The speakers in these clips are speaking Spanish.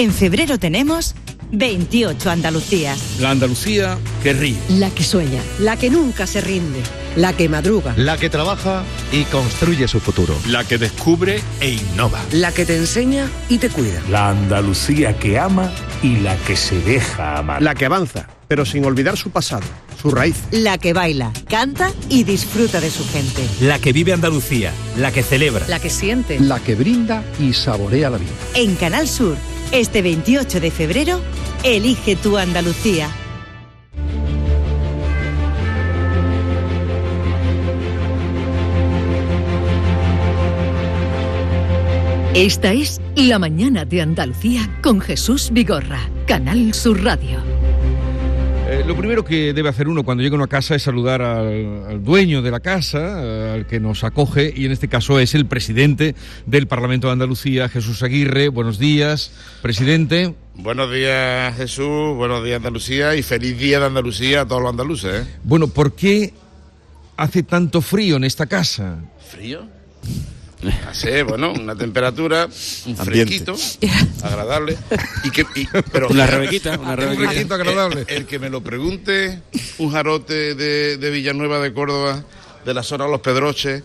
En febrero tenemos 28 Andalucías. La Andalucía que ríe. La que sueña. La que nunca se rinde. La que madruga. La que trabaja y construye su futuro. La que descubre e innova. La que te enseña y te cuida. La Andalucía que ama y la que se deja amar. La que avanza, pero sin olvidar su pasado, su raíz. La que baila, canta y disfruta de su gente. La que vive Andalucía, la que celebra. La que siente. La que brinda y saborea la vida. En Canal Sur, este 28 de febrero, elige tu Andalucía. Esta es La Mañana de Andalucía con Jesús Vigorra, Canal Sur Radio. Eh, lo primero que debe hacer uno cuando llega a una casa es saludar al, al dueño de la casa, eh, al que nos acoge, y en este caso es el presidente del Parlamento de Andalucía, Jesús Aguirre. Buenos días, presidente. Buenos días Jesús, buenos días Andalucía y feliz día de Andalucía a todos los andaluces. ¿eh? Bueno, ¿por qué hace tanto frío en esta casa? ¿Frío? Hace, bueno, una temperatura, un fresquito, agradable. Y que, y- pero, Una rebequita, una Un rebequita. fresquito agradable. El, el que me lo pregunte, un jarote de, de Villanueva de Córdoba, de la zona de los Pedroches,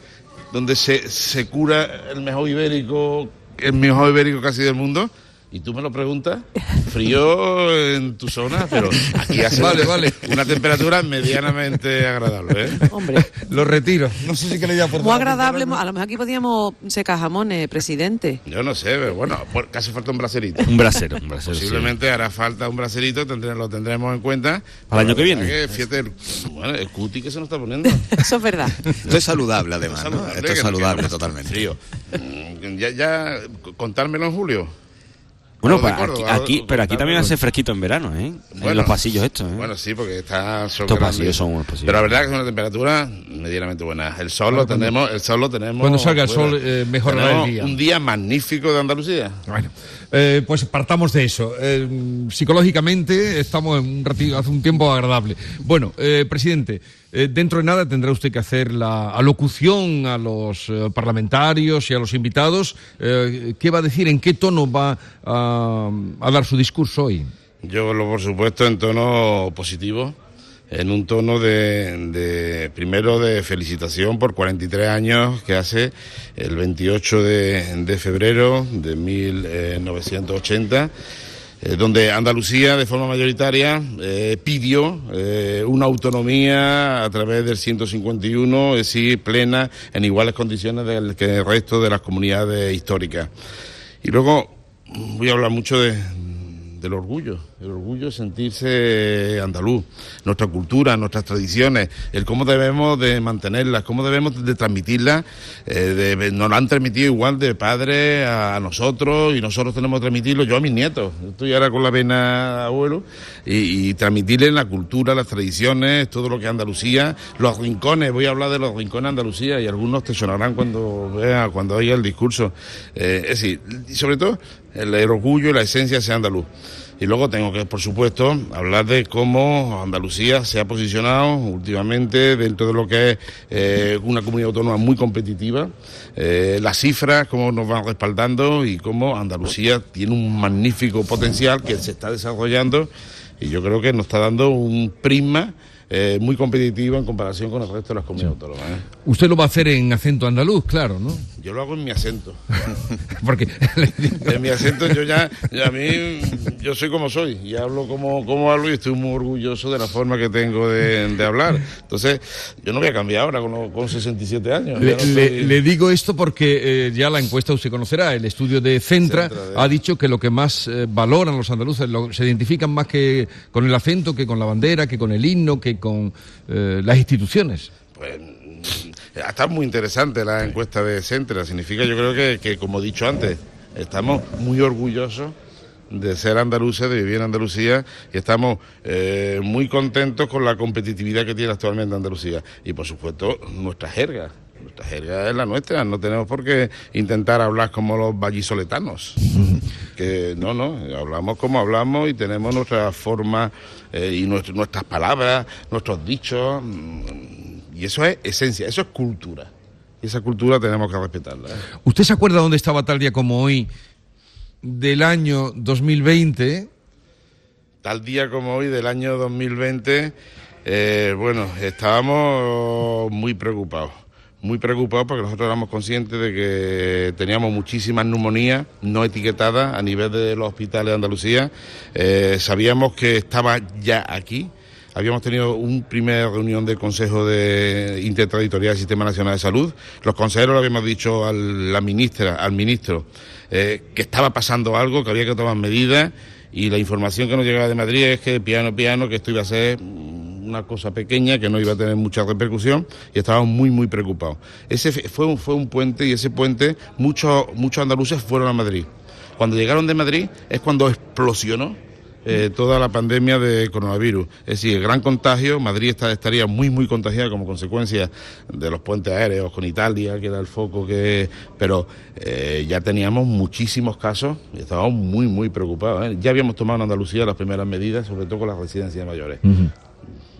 donde se, se cura el mejor ibérico, el mejor ibérico casi del mundo. Y tú me lo preguntas, frío en tu zona, pero aquí hace Vale, vale. una temperatura medianamente agradable. ¿eh? Hombre, Lo retiro. No sé si queréis aportar. muy agradable. A lo mejor aquí podíamos secar jamones, presidente. Yo no sé, pero bueno, por- casi falta un bracerito. Un brasero, un brasero. sí. Posiblemente hará falta un bracerito, tendré- lo tendremos en cuenta. Para el año que viene. que, fíjate, el, bueno, el cuti que se nos está poniendo. Eso es verdad. Esto es saludable, además. Saludable, Esto es que- saludable que- totalmente. Frío. Mm, Ya, ya, contármelo en julio. Bueno, pues aquí, pero aquí también hace fresquito en verano, ¿eh? en los pasillos estos, ¿eh? Bueno, sí, porque está son Estos grandes. pasillos son unos pasillos. Pero la verdad que es una temperatura medianamente buena. El sol lo tenemos, el sol lo tenemos. cuando salga el sol, eh, mejorará el día. Un día magnífico de Andalucía. Bueno, eh, pues partamos de eso. Eh, psicológicamente estamos en un ratito, hace un tiempo agradable. Bueno, eh, presidente, eh, dentro de nada tendrá usted que hacer la alocución a los eh, parlamentarios y a los invitados. ¿Qué va a decir? ¿En qué tono va a, a dar su discurso hoy? Yo, por supuesto, en tono positivo, en un tono de, primero, de felicitación por 43 años que hace el 28 de, febrero de 1980. eh, donde Andalucía, de forma mayoritaria, eh, pidió eh, una autonomía a través del 151, es decir, plena, en iguales condiciones del que el resto de las comunidades históricas. Y luego voy a hablar mucho de, del orgullo, el orgullo de sentirse andaluz, nuestra cultura, nuestras tradiciones, el cómo debemos de mantenerlas, cómo debemos de transmitirlas, eh, nos lo han transmitido igual de padre a nosotros y nosotros tenemos que transmitirlo, yo a mis nietos, estoy ahora con la pena abuelo, y, y transmitirles la cultura, las tradiciones, todo lo que es Andalucía, los rincones, voy a hablar de los rincones de Andalucía y algunos te sonarán cuando vea, cuando oiga el discurso, Eh, es decir, sobre todo el, el orgullo y la esencia sea andaluz. Y luego tengo que, por supuesto, hablar de cómo Andalucía se ha posicionado últimamente dentro de lo que es eh, una comunidad autónoma muy competitiva, eh, las cifras, cómo nos van respaldando y cómo Andalucía tiene un magnífico potencial que se está desarrollando. Y yo creo que nos está dando un prisma eh, muy competitivo en comparación con el resto de las comunidades autónomas. ¿eh? Usted lo va a hacer en acento andaluz, claro, ¿no? Yo lo hago en mi acento. Porque En mi acento yo ya, ya a mí, yo soy como soy y hablo como, como hablo y estoy muy orgulloso de la forma que tengo de, de hablar. Entonces, yo no voy a cambiar ahora con, los- con 67 años. Le, Ya no le- soy- le digo esto porque eh, ya la encuesta usted conocerá. El estudio de Centra, Centra, de- ha dicho que lo que más valoran los andaluces, lo- se identifican más que con el acento, que con la bandera, que con el himno, que con eh, las instituciones. Pues mm, está muy interesante la encuesta de Centra. Significa, yo creo que, que, como he dicho antes, estamos muy orgullosos de ser andaluces, de vivir en Andalucía y estamos eh, muy contentos con la competitividad que tiene actualmente Andalucía. Y por supuesto, nuestra jerga. Nuestra jerga es la nuestra, no tenemos por qué intentar hablar como los vallisoletanos. Que no, no, hablamos como hablamos y tenemos nuestra forma eh, y nuestro- nuestras palabras, nuestros dichos. mm, Y eso es esencia, eso es cultura. Y esa cultura tenemos que respetarla. ¿eh? ¿Usted se acuerda dónde estaba tal día como hoy del año 2020. Tal día como hoy del año 2020, eh, bueno, estábamos muy preocupados. Muy preocupados porque nosotros éramos conscientes de que teníamos muchísimas neumonías no etiquetadas a nivel de los hospitales de Andalucía. Eh, sabíamos que estaba ya aquí. Habíamos tenido una primera reunión del Consejo de Interterritorial del Sistema Nacional de Salud. Los consejeros le habíamos dicho a la ministra, al ministro, eh, que estaba pasando algo, que había que tomar medidas y la información que nos llegaba de Madrid es que piano piano, que esto iba a ser una cosa pequeña, que no iba a tener mucha repercusión y estábamos muy, muy preocupados. Ese fue un, fue un puente y ese puente muchos, muchos andaluces fueron a Madrid. Cuando llegaron de Madrid es cuando explosionó eh, toda la pandemia de coronavirus. Es decir, el gran contagio, Madrid estaría muy, muy contagiada como consecuencia de los puentes aéreos con Italia, que era el foco que... Pero eh, ya teníamos muchísimos casos y estábamos muy, muy preocupados. ¿eh? Ya habíamos tomado en Andalucía las primeras medidas, sobre todo con las residencias mayores.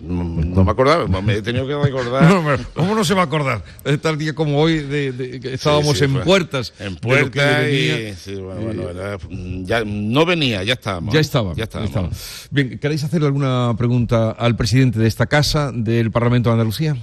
No, me acordaba, me he tenido que recordar. No, no, ¿Cómo no se va a acordar? Tal día como hoy, de, de, que estábamos Sí, sí, en puertas. En puertas venía. y. Sí, bueno, bueno, era- ya no venía, ya estábamos. Ya ¿eh? estaba. Ya estábamos. estaba. Bien, ¿queréis hacerle alguna pregunta al presidente de esta casa, del Parlamento de Andalucía?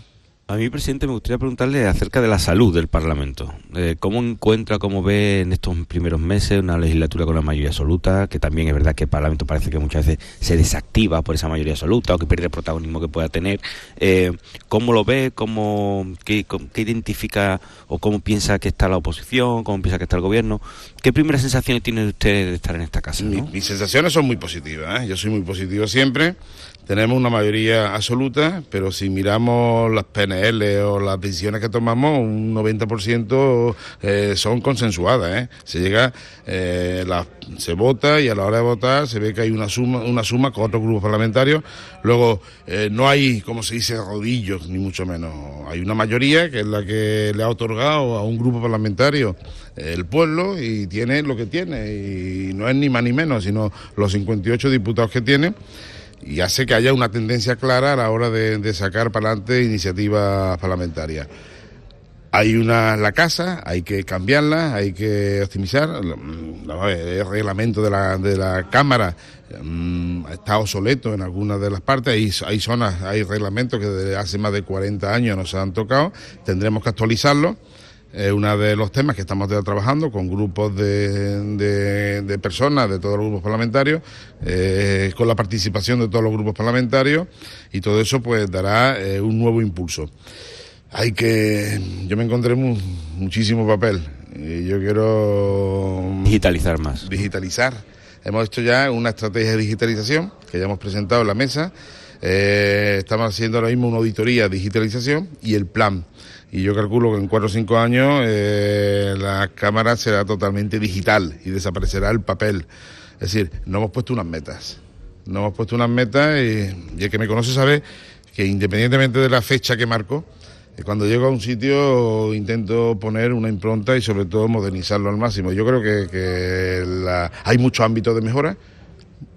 A mí, presidente, me gustaría preguntarle acerca de la salud del Parlamento. Eh, ¿Cómo encuentra, cómo ve en estos primeros meses una legislatura con la mayoría absoluta? Que también es verdad que el Parlamento parece que muchas veces se desactiva por esa mayoría absoluta o que pierde el protagonismo que pueda tener. Eh, ¿Cómo lo ve? ¿Cómo, qué, identifica o cómo piensa que está la oposición? ¿Cómo piensa que está el gobierno? ¿Qué primeras sensaciones tiene usted de estar en esta casa? Mis sensaciones son muy positivas. ¿eh? Yo soy muy positivo siempre. Tenemos una mayoría absoluta, pero si miramos las PNL o las decisiones que tomamos, un 90% eh, son consensuadas. ¿eh? Se llega, eh, se vota y a la hora de votar se ve que hay una suma, una suma con otros grupos parlamentarios. Luego, eh, no hay, como se dice, rodillos, ni mucho menos. Hay una mayoría que es la que le ha otorgado a un grupo parlamentario el pueblo y tiene lo que tiene. Y no es ni más ni menos, sino los 58 diputados que tiene. Y hace que haya una tendencia clara a la hora de, sacar para adelante iniciativas parlamentarias. Hay una la casa, hay que cambiarla, hay que optimizar. Mm, El reglamento de la, de la Cámara mm, está obsoleto en algunas de las partes. Hay, hay zonas, hay reglamentos que desde hace más de 40 años nos han tocado. Tendremos que actualizarlo. Es uno de los temas que estamos trabajando con grupos de, de- de personas de todos los grupos parlamentarios, eh, con la participación de todos los grupos parlamentarios y todo eso pues dará eh, un nuevo impulso. Hay que, yo me encontré mu- muchísimo papel y yo quiero Digitalizar más. digitalizar. Hemos hecho ya una estrategia de digitalización que ya hemos presentado en la mesa. Eh, estamos haciendo ahora mismo una auditoría de digitalización y el plan. Y yo calculo que en cuatro o cinco años eh, la cámara será totalmente digital y desaparecerá el papel. Es decir, no hemos puesto unas metas. No hemos puesto unas metas y, y el que me conoce sabe que independientemente de la fecha que marco, eh, cuando llego a un sitio intento poner una impronta y sobre todo modernizarlo al máximo. Yo creo que, la- hay muchos ámbitos de mejora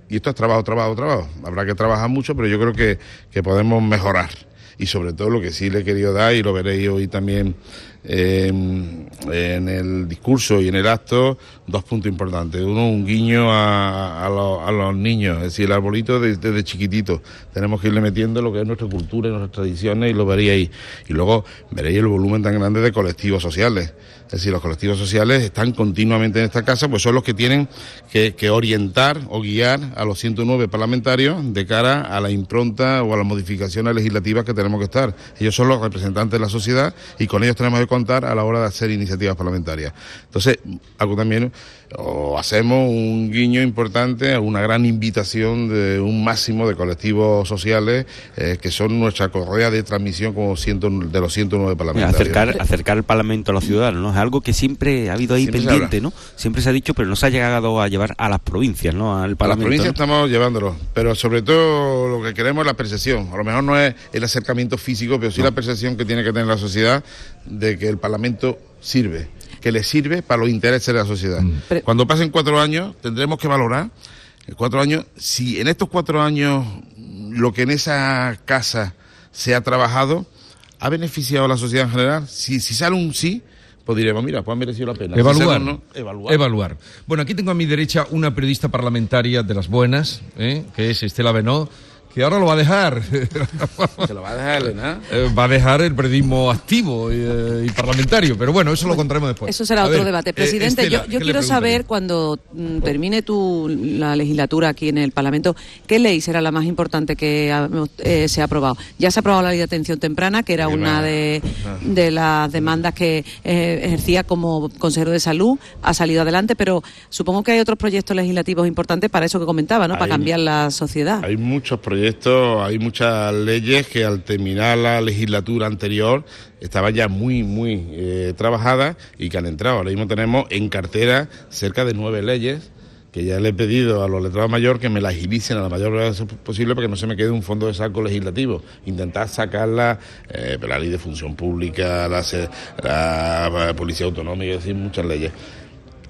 y esto es trabajo, trabajo, trabajo. Habrá que trabajar mucho, pero yo creo que podemos mejorar. Y sobre todo lo que sí le he querido dar, y lo veréis hoy también eh, en el discurso y en el acto, dos puntos importantes. Uno, un guiño a, los, niños, es decir, el arbolito de- desde chiquitito. Tenemos que irle metiendo lo que es nuestra cultura y nuestras tradiciones y lo veréis ahí. Y luego veréis el volumen tan grande de colectivos sociales. Es decir, los colectivos sociales están continuamente en esta casa, pues son los que tienen que, orientar o guiar a los 109 parlamentarios de cara a la impronta o a las modificaciones legislativas que tenemos que estar. Ellos son los representantes de la sociedad y con ellos tenemos que contar a la hora de hacer iniciativas parlamentarias. Entonces, algo también, o hacemos un guiño importante a una gran invitación de un máximo de colectivos sociales eh, que son nuestra correa de transmisión como ciento, de los 109 Mira, parlamentarios. acercar, acercar el Parlamento a los ciudadanos, ¿no? Es algo que siempre ha habido ahí Siempre pendiente. ¿no? Siempre se ha dicho, pero no se ha llegado a llevar a las provincias, ¿no? Al A las Parlamento. provincias ¿no? estamos llevándolo, pero sobre todo lo que queremos es la percepción. A lo mejor no es el acercamiento físico, pero sí la percepción que tiene que tener la sociedad de que el Parlamento sirve, que le sirve para los intereses de la sociedad. Pero- Cuando pasen cuatro años, tendremos que valorar, en cuatro años, si en estos cuatro años lo que en esa casa se ha trabajado ha beneficiado a la sociedad en general. Si, si sale un sí, pues diremos, mira, pues ha merecido la pena. Evaluar. Si no, evaluar. Evaluar. Bueno, aquí tengo a mi derecha una periodista parlamentaria de las buenas, ¿eh? que es Estela Benó, que ahora lo va a dejar. Se lo va a dejar. Eh, va a dejar el periodismo activo y, eh, y parlamentario, pero bueno, eso lo contaremos después. Eso será A otro ver, debate. eh, Presidente, Estela, yo, yo ¿qué le quiero saber, cuando mm, termine tu, la legislatura aquí en el Parlamento, ¿qué ley será la más importante que ha- eh, se ha aprobado? Ya se ha aprobado la ley de atención temprana, que era una va. de, de las demandas que eh, ejercía como consejero de salud, ha salido adelante, pero supongo que hay otros proyectos legislativos importantes para eso que comentaba, ¿no? Para Hay- cambiar la sociedad. Hay muchos proyectos, hay muchas leyes que al terminar la legislatura anterior estaban ya muy, muy eh, trabajadas y que han entrado. Ahora mismo tenemos en cartera cerca de nueve leyes que ya le he pedido a los letrados mayores que me la agilicen a la mayor brevedad posible para que no se me quede un fondo de saco legislativo. Intentar sacarla, eh, la ley de función pública, la, se- la policía autonómica, es decir, muchas leyes.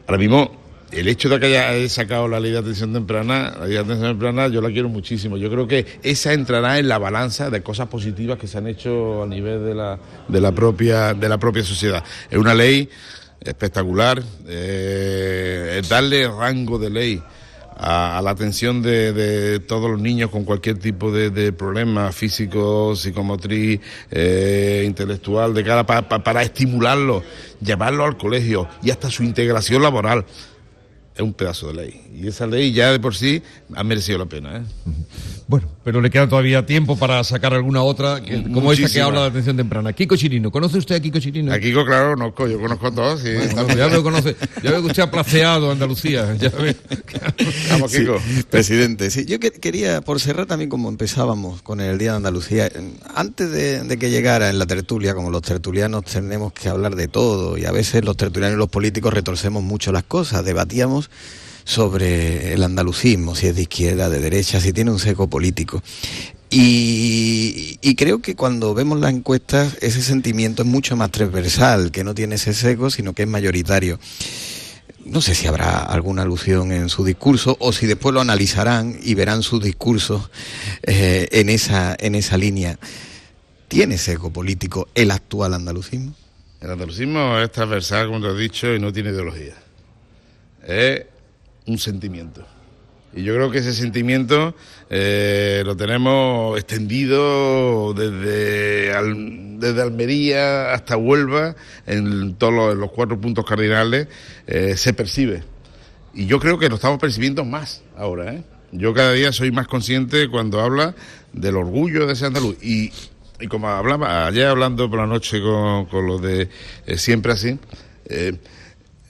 Ahora mismo, el hecho de que haya sacado la ley de atención temprana, la ley de atención temprana, yo la quiero muchísimo. Yo creo que esa entrará en la balanza de cosas positivas que se han hecho a nivel de la, de la, propia, de la propia sociedad. Es una ley espectacular, eh, darle rango de ley a, la atención de, todos los niños con cualquier tipo de, de problema físico, psicomotriz, eh, intelectual, de cara pa- pa- para estimularlos, llevarlos al colegio y hasta su integración laboral. Es un pedazo de ley. Y esa ley ya de por sí ha merecido la pena. ¿eh? Bueno, pero le queda todavía tiempo para sacar alguna otra, que- como esta que habla de atención temprana. Kiko Chirino, ¿conoce usted a Kiko Chirino? A Kiko, claro, conozco, yo conozco a todos. Sí, Bueno, ya veo, conoce, ya veo que usted ha placeado Andalucía. Ya ve. Vamos, Sí, Kiko. presidente, sí, yo que- quería, por cerrar también como empezábamos con el Día de Andalucía, antes de, de que llegara en la tertulia, como los tertulianos tenemos que hablar de todo y a veces los tertulianos y los políticos retorcemos mucho las cosas, debatíamos sobre el andalucismo, si es de izquierda, de derecha, si tiene un seco político. Y, creo que cuando vemos las encuestas ese sentimiento es mucho más transversal, que no tiene ese seco, sino que es mayoritario. No sé si habrá alguna alusión en su discurso o si después lo analizarán y verán sus discursos eh, en, esa, en esa línea. ¿Tiene seco político el actual andalucismo? El andalucismo es transversal, como te he dicho, y no tiene ideología. Es un sentimiento. Y yo creo que ese sentimiento eh, lo tenemos extendido desde, desde Almería hasta Huelva, en todos los, los cuatro puntos cardinales, eh, se percibe. Y yo creo que lo estamos percibiendo más ahora. ¿eh? Yo cada día soy más consciente cuando habla del orgullo de ser andaluz. Y, y como hablaba ayer hablando por la noche con, con los de Siempre Así,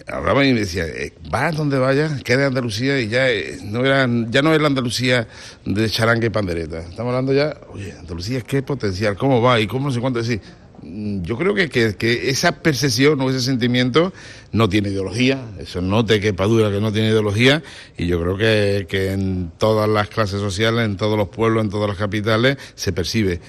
hablaba y me decía, eh, vas donde vayas, queda Andalucía y ya, eh, no era, ya no es la Andalucía de charanga y pandereta. Estamos hablando ya, oye, Andalucía qué potencial, cómo va y cómo no sé cuánto decir. Mm, Yo creo que, que, que esa percepción o ese sentimiento no tiene ideología, eso no te quepa duda que no tiene ideología, y yo creo que, que en todas las clases sociales, en todos los pueblos, en todas las capitales, se percibe.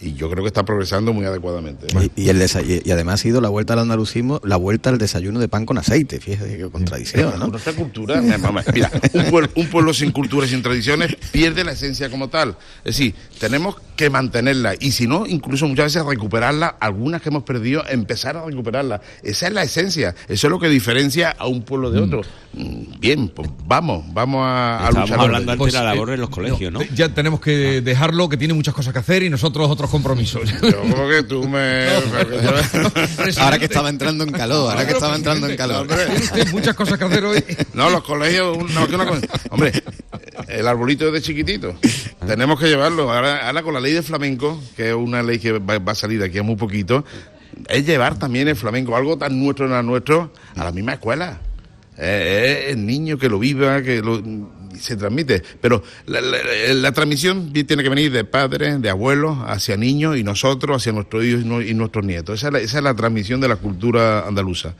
Y yo creo que está progresando muy adecuadamente. Y, y el y- además ha sido la vuelta al andalucismo, la vuelta al desayuno de pan con aceite, fíjate qué contradicción, ¿no? Nuestra cultura, mira, mamá, mira, un pueblo, un pueblo sin cultura y sin tradiciones pierde la esencia como tal. Es decir, tenemos que mantenerla y si no, incluso muchas veces recuperarla, algunas que hemos perdido, empezar a recuperarla. Esa es la esencia, eso es lo que diferencia a un pueblo de otro. Mm, Bien, pues vamos, vamos a, luchar. hablando antes Pues, de la labor eh, en los colegios, ¿no? Ya tenemos que dejarlo, que tiene muchas cosas que hacer y nosotros otros compromisos. Yo como que tú me... Ahora que estaba entrando en calor, ahora que estaba entrando en calor. Tiene muchas cosas que hacer hoy. No, los colegios, no, que una cosa- hombre, el arbolito de chiquitito, tenemos que llevarlo. Ahora, ahora con la ley de flamenco, que es una ley que va, va a salir aquí a muy poquito, es llevar también el flamenco, algo tan nuestro, no nuestro, a la misma escuela. Eh, es el niño que lo viva, que lo, se transmite. Pero la, transmisión tiene que venir de padres, de abuelos, hacia niños y nosotros, hacia nuestros hijos y nu- y nuestros nietos. Esa esa es la transmisión de la cultura andaluza.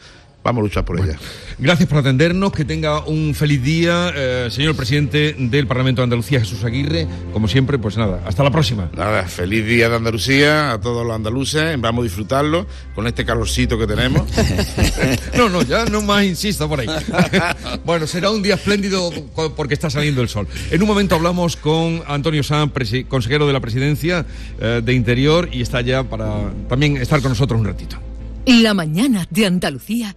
Vamos a luchar por ella. Gracias por atendernos, que tenga un feliz día, eh, señor presidente del Parlamento de Andalucía, Jesús Aguirre. Como siempre, pues nada, hasta la próxima. Nada, feliz día de Andalucía a todos los andaluces. Vamos a disfrutarlo con este calorcito que tenemos. No, no, ya no más insista por ahí. bueno, será un día espléndido porque está saliendo el sol. En un momento hablamos con Antonio Sanz, presi- consejero de la presidencia eh, de Interior, y está ya para también estar con nosotros un ratito. La mañana de Andalucía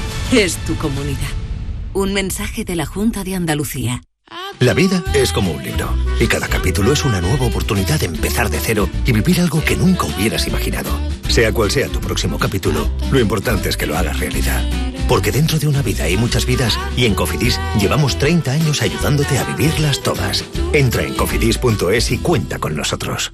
es tu comunidad. Un mensaje de la Junta de Andalucía. La vida es como un libro y cada capítulo es una nueva oportunidad de empezar de cero y vivir algo que nunca hubieras imaginado. Sea cual sea tu próximo capítulo, lo importante es que lo hagas realidad. Porque dentro de una vida hay muchas vidas y en Cofidis llevamos 30 años ayudándote a vivirlas todas. Entra en cofidis.es y cuenta con nosotros.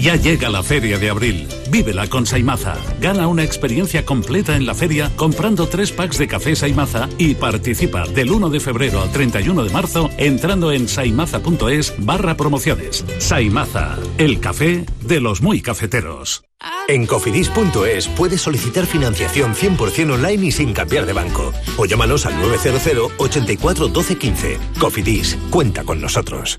Ya llega la Feria de Abril. Vívela con Saimaza. Gana una experiencia completa en la feria comprando tres packs de café Saimaza y participa del 1 de febrero al 31 de marzo entrando en saimaza.es barra promociones. Saimaza, el café de los muy cafeteros. En cofidis.es puedes solicitar financiación 100% online y sin cambiar de banco. O llámanos al 900 84 12 15. Cofidis, cuenta con nosotros.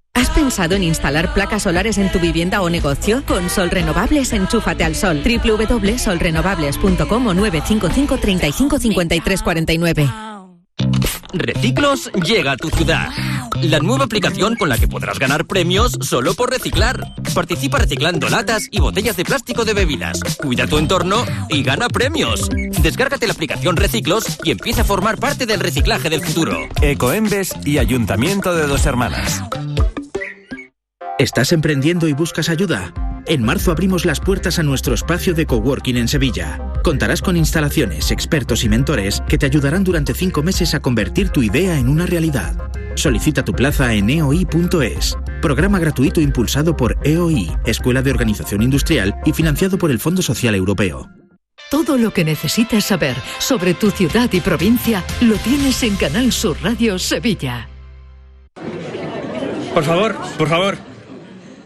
¿Has pensado en instalar placas solares en tu vivienda o negocio? Con Sol Renovables, enchúfate al sol. www.solrenovables.com o 955 35 53 49. Reciclos llega a tu ciudad. La nueva aplicación con la que podrás ganar premios solo por reciclar. Participa reciclando latas y botellas de plástico de bebidas. Cuida tu entorno y gana premios. Descárgate la aplicación Reciclos y empieza a formar parte del reciclaje del futuro. Ecoembes y Ayuntamiento de Dos Hermanas. ¿Estás emprendiendo y buscas ayuda? En marzo abrimos las puertas a nuestro espacio de coworking en Sevilla. Contarás con instalaciones, expertos y mentores que te ayudarán durante cinco meses a convertir tu idea en una realidad. Solicita tu plaza en eoi.es. Programa gratuito impulsado por EOI, Escuela de Organización Industrial y financiado por el Fondo Social Europeo. Todo lo que necesitas saber sobre tu ciudad y provincia lo tienes en Canal Sur Radio Sevilla. Por favor, por favor.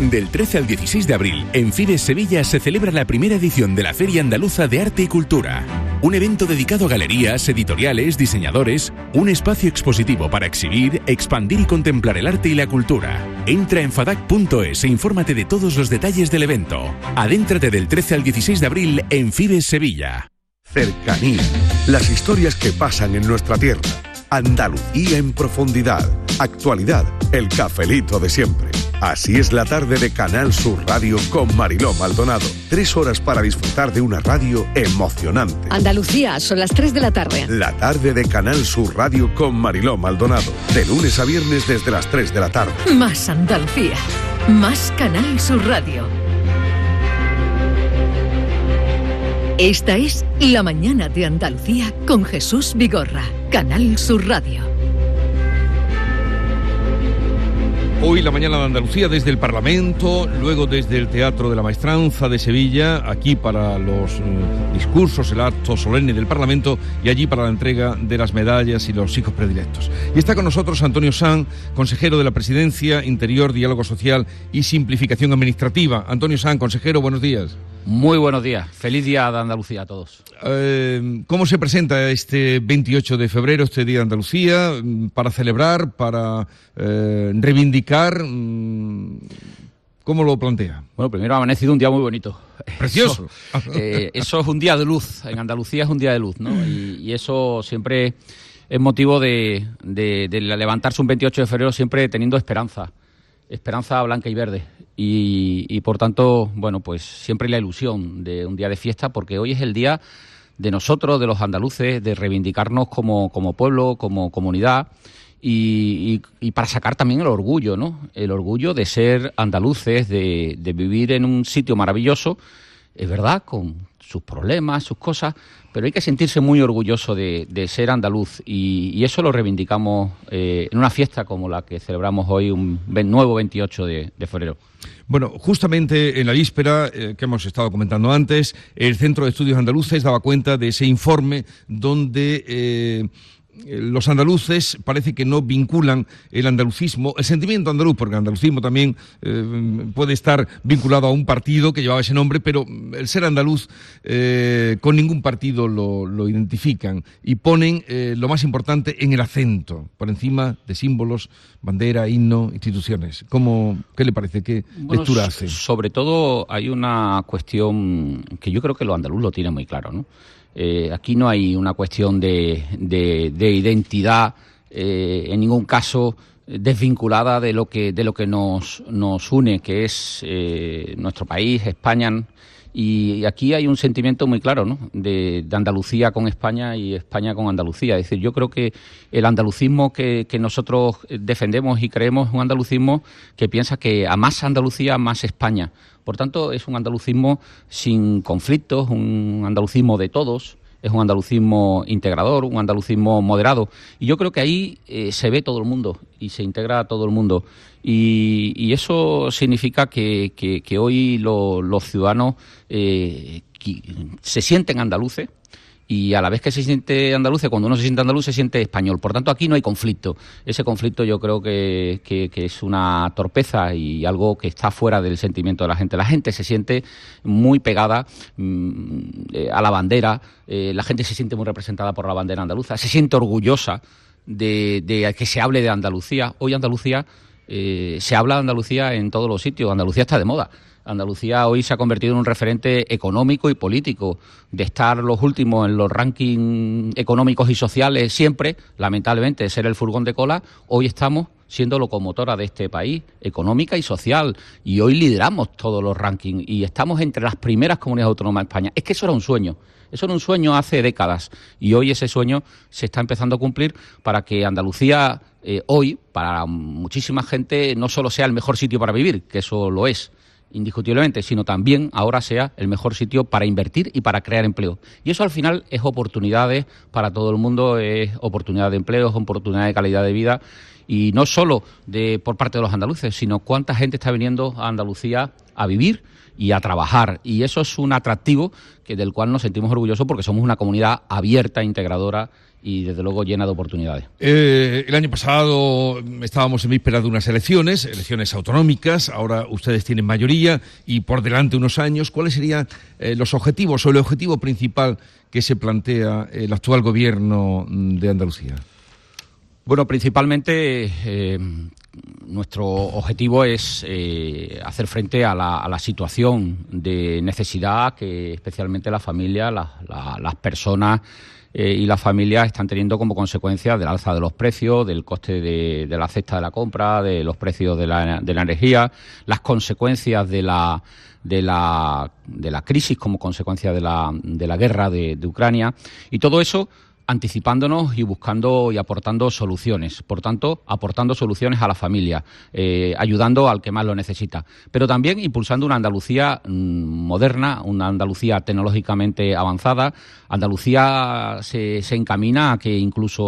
Del 13 al 16 de abril, en Fides Sevilla se celebra la primera edición de la Feria Andaluza de Arte y Cultura. Un evento dedicado a galerías, editoriales, diseñadores, un espacio expositivo para exhibir, expandir y contemplar el arte y la cultura. Entra en fadac.es e infórmate de todos los detalles del evento. Adéntrate del 13 al 16 de abril en Fides Sevilla. Cercanía. Las historias que pasan en nuestra tierra. Andalucía en profundidad. Actualidad. El cafelito de siempre. Así es la tarde de Canal Sur Radio con Mariló Maldonado. Tres horas para disfrutar de una radio emocionante. Andalucía, son las 3 de la tarde. La tarde de Canal Sur Radio con Mariló Maldonado. De lunes a viernes desde las 3 de la tarde. Más Andalucía. Más Canal Sur Radio. Esta es La Mañana de Andalucía con Jesús Vigorra. Canal Sur Radio. Hoy la mañana de Andalucía desde el Parlamento, luego desde el Teatro de la Maestranza de Sevilla, aquí para los mm, discursos, el acto solemne del Parlamento y allí para la entrega de las medallas y los hijos predilectos. Y está con nosotros Antonio San, consejero de la Presidencia, Interior, Diálogo Social y Simplificación Administrativa. Antonio San, consejero, buenos días. Muy buenos días. Feliz día de Andalucía a todos. Eh, ¿Cómo se presenta este 28 de febrero, este Día de Andalucía, mm, para celebrar, para eh, reivindicar? mm, ¿Cómo lo plantea? Bueno, primero ha amanecido un día muy bonito. Precioso. Eso, eh, eso es un día de luz. En Andalucía es un día de luz, ¿no? Y, y eso siempre es motivo de, de, de levantarse un 28 de febrero siempre teniendo esperanza esperanza blanca y verde. Y, por tanto, bueno, pues siempre la ilusión de un día de fiesta, porque hoy es el día de nosotros, de los andaluces, de reivindicarnos como, como pueblo, como comunidad. Y, y, y, para sacar también el orgullo, ¿no? El orgullo de ser andaluces, de, de vivir en un sitio maravilloso, es verdad, con sus problemas, sus cosas, pero hay que sentirse muy orgulloso de, ser andaluz y, eso lo reivindicamos eh, en una fiesta como la que celebramos hoy, un nuevo 28 de, de febrero. Bueno, justamente en la víspera eh, que hemos estado comentando antes, el Centro de Estudios Andaluces daba cuenta de ese informe donde eh, los andaluces parece que no vinculan el andalucismo, el sentimiento andaluz, porque el andalucismo también eh, puede estar vinculado a un partido que llevaba ese nombre, pero el ser andaluz eh, con ningún partido lo, lo identifican y ponen eh, lo más importante en el acento, por encima de símbolos, bandera, himno, instituciones. ¿Cómo, ¿Qué le parece? ¿Qué bueno, lectura hace? Sobre todo hay una cuestión que yo creo que los andaluz lo tienen muy claro, ¿no? Eh, aquí no hay una cuestión de, de, de identidad, eh, en ningún caso desvinculada de lo que, de lo que nos, nos une, que es eh, nuestro país, España. Y aquí hay un sentimiento muy claro, ¿no? De, Andalucía con España y España con Andalucía. Es decir, yo creo que el andalucismo que, que nosotros defendemos y creemos es un andalucismo que piensa que a más Andalucía, más España. Por tanto, es un andalucismo sin conflictos, un andalucismo de todos, es un andalucismo integrador, un andalucismo moderado. Y yo creo que ahí eh, se ve todo el mundo y se integra a todo el mundo. Y, eso significa que hoy lo, los ciudadanos eh, se sienten andaluces y a la vez que se siente andaluz, cuando uno se siente andaluz, se siente español. Por tanto, aquí no hay conflicto. Ese conflicto yo creo que, es una torpeza y algo que está fuera del sentimiento de la gente. La gente se siente muy pegada mmm, eh, a la bandera, eh, la gente se siente muy representada por la bandera andaluza, se siente orgullosa de, de que se hable de Andalucía. Hoy Andalucía, eh, se habla de Andalucía en todos los sitios, Andalucía está de moda. Andalucía hoy se ha convertido en un referente económico y político, de estar los últimos en los rankings económicos y sociales siempre, lamentablemente, de ser el furgón de cola, hoy estamos siendo locomotora de este país, económica y social, y hoy lideramos todos los rankings y estamos entre las primeras comunidades autónomas de España. Es que eso era un sueño. Eso era un sueño hace décadas y hoy ese sueño se está empezando a cumplir para que Andalucía eh, hoy, para muchísima gente, no solo sea el mejor sitio para vivir, que eso lo es, indiscutiblemente, sino también ahora sea el mejor sitio para invertir y para crear empleo. Y eso al final es oportunidades para todo el mundo, es oportunidad de empleo, es oportunidad de calidad de vida y no solo de por parte de los andaluces, sino cuánta gente está viniendo a Andalucía a vivir y a trabajar. Y eso es un atractivo que del cual nos sentimos orgullosos porque somos una comunidad abierta, integradora y desde luego llena de oportunidades. Eh, el año pasado estábamos en vísperas de unas elecciones, elecciones autonómicas, ahora ustedes tienen mayoría y por delante unos años. ¿Cuáles serían eh, los objetivos o el objetivo principal que se plantea el actual gobierno de Andalucía? Bueno, principalmente eh, nuestro objetivo es eh, hacer frente a la, a la, situación de necesidad que especialmente la familia, la, la, las personas eh, y las familias están teniendo como consecuencia del alza de los precios, del coste de, de la cesta de la compra, de los precios de la, de la energía, las consecuencias de la de la, de la crisis como consecuencia de la, de la guerra de, de Ucrania. Y todo eso anticipándonos y buscando y aportando soluciones. Por tanto, aportando soluciones a la familia, eh, ayudando al que más lo necesita. Pero también impulsando una Andalucía mmm, moderna, una Andalucía tecnológicamente avanzada. Andalucía se, se, encamina a que incluso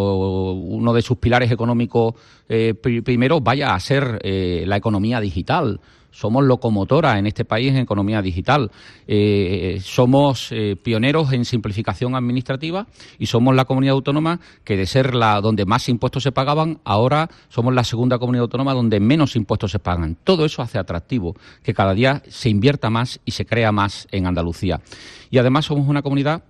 uno de sus pilares económicos eh, primero vaya a ser eh, la economía digital somos locomotora en este país en economía digital. Eh, somos eh, pioneros en simplificación administrativa y somos la comunidad autónoma que de ser la donde más impuestos se pagaban, ahora somos la segunda comunidad autónoma donde menos impuestos se pagan. Todo eso hace atractivo que cada día se invierta más y se crea más en Andalucía. Y además somos una comunidad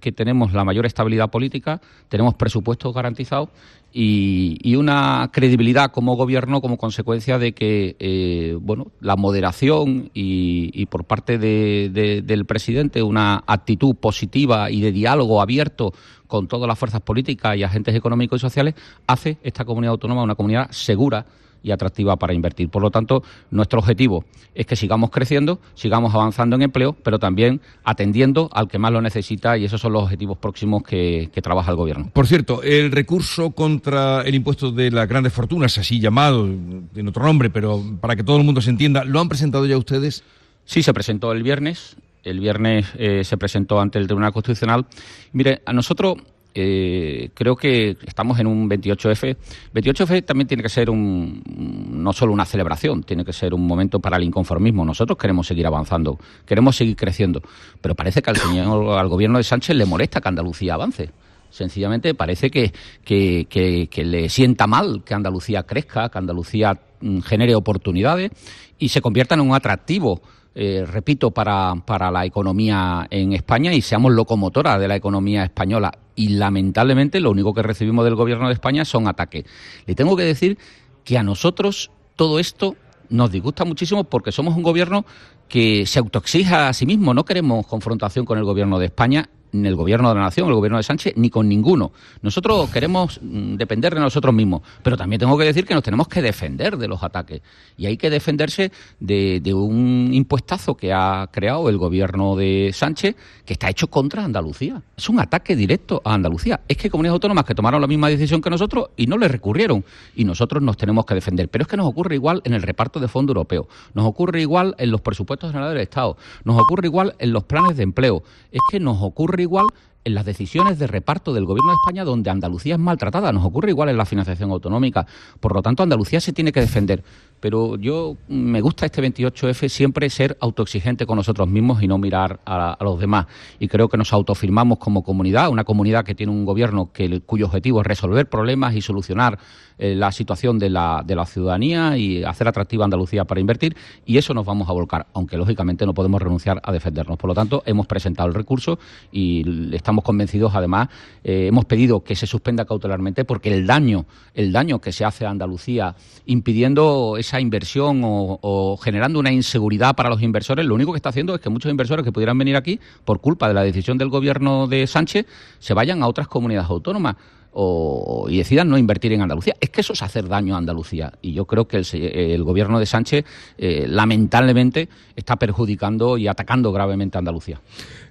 que tenemos la mayor estabilidad política, tenemos presupuestos garantizados y, una credibilidad como gobierno como consecuencia de que eh, bueno la moderación y, por parte del presidente una actitud positiva y de diálogo abierto con todas las fuerzas políticas y agentes económicos y sociales hace esta comunidad autónoma una comunidad segura y atractiva para invertir. Por lo tanto, nuestro objetivo es que sigamos creciendo, sigamos avanzando en empleo, pero también atendiendo al que más lo necesita y esos son los objetivos próximos que, trabaja el Gobierno. Por cierto, el recurso contra el impuesto de las grandes fortunas, así llamado, en otro nombre, pero para que todo el mundo se entienda, ¿lo han presentado ya ustedes? Sí, se presentó el viernes. El viernes eh, se presentó ante el Tribunal Constitucional. Mire, a nosotros eh, creo que estamos en un 28F. 28F también tiene que ser un, no solo una celebración, tiene que ser un momento para el inconformismo. Nosotros queremos seguir avanzando, queremos seguir creciendo, pero parece que al señor, al gobierno de Sánchez le molesta que Andalucía avance. Sencillamente parece que, que, que le sienta mal que Andalucía crezca, que Andalucía mm, genere oportunidades y se convierta en un atractivo eh, repito, para, para la economía en España y seamos locomotora de la economía española. Y lamentablemente lo único que recibimos del gobierno de España son ataques. Le tengo que decir que a nosotros todo esto nos disgusta muchísimo porque somos un gobierno que se autoexija a sí mismo. No queremos confrontación con el gobierno de España ni el gobierno de la nación, el gobierno de Sánchez, ni con ninguno. Nosotros queremos mm, depender de nosotros mismos, pero también tengo que decir que nos tenemos que defender de los ataques. Y hay que defenderse de, un impuestazo que ha creado el gobierno de Sánchez, que está hecho contra Andalucía. Es un ataque directo a Andalucía. Es que comunidades autónomas que tomaron la misma decisión que nosotros y no le recurrieron. Y nosotros nos tenemos que defender. Pero es que nos ocurre igual en el reparto de fondos europeos, nos ocurre igual en los presupuestos generales del Estado, nos ocurre igual en los planes de empleo. Es que nos ocurre igual en las decisiones de reparto del Gobierno de España donde Andalucía es maltratada. Nos ocurre igual en la financiación autonómica. Por lo tanto, Andalucía se tiene que defender. Pero yo me gusta este 28F siempre ser autoexigente con nosotros mismos y no mirar a, los demás. Y creo que nos autofirmamos como comunidad, una comunidad que tiene un gobierno que, cuyo objetivo es resolver problemas y solucionar eh, la situación de la, de la ciudadanía y hacer atractiva Andalucía para invertir. Y eso nos vamos a volcar, aunque lógicamente no podemos renunciar a defendernos. Por lo tanto, hemos presentado el recurso y estamos convencidos, además, eh, hemos pedido que se suspenda cautelarmente porque el daño, el daño que se hace a Andalucía impidiendo esa inversión o, generando una inseguridad para los inversores, lo único que está haciendo es que muchos inversores que pudieran venir aquí por culpa de la decisión del gobierno de Sánchez se vayan a otras comunidades autónomas. O, y decidan no invertir en Andalucía. Es que eso es hacer daño a Andalucía. Y yo creo que el, gobierno de Sánchez, eh, lamentablemente, está perjudicando y atacando gravemente a Andalucía.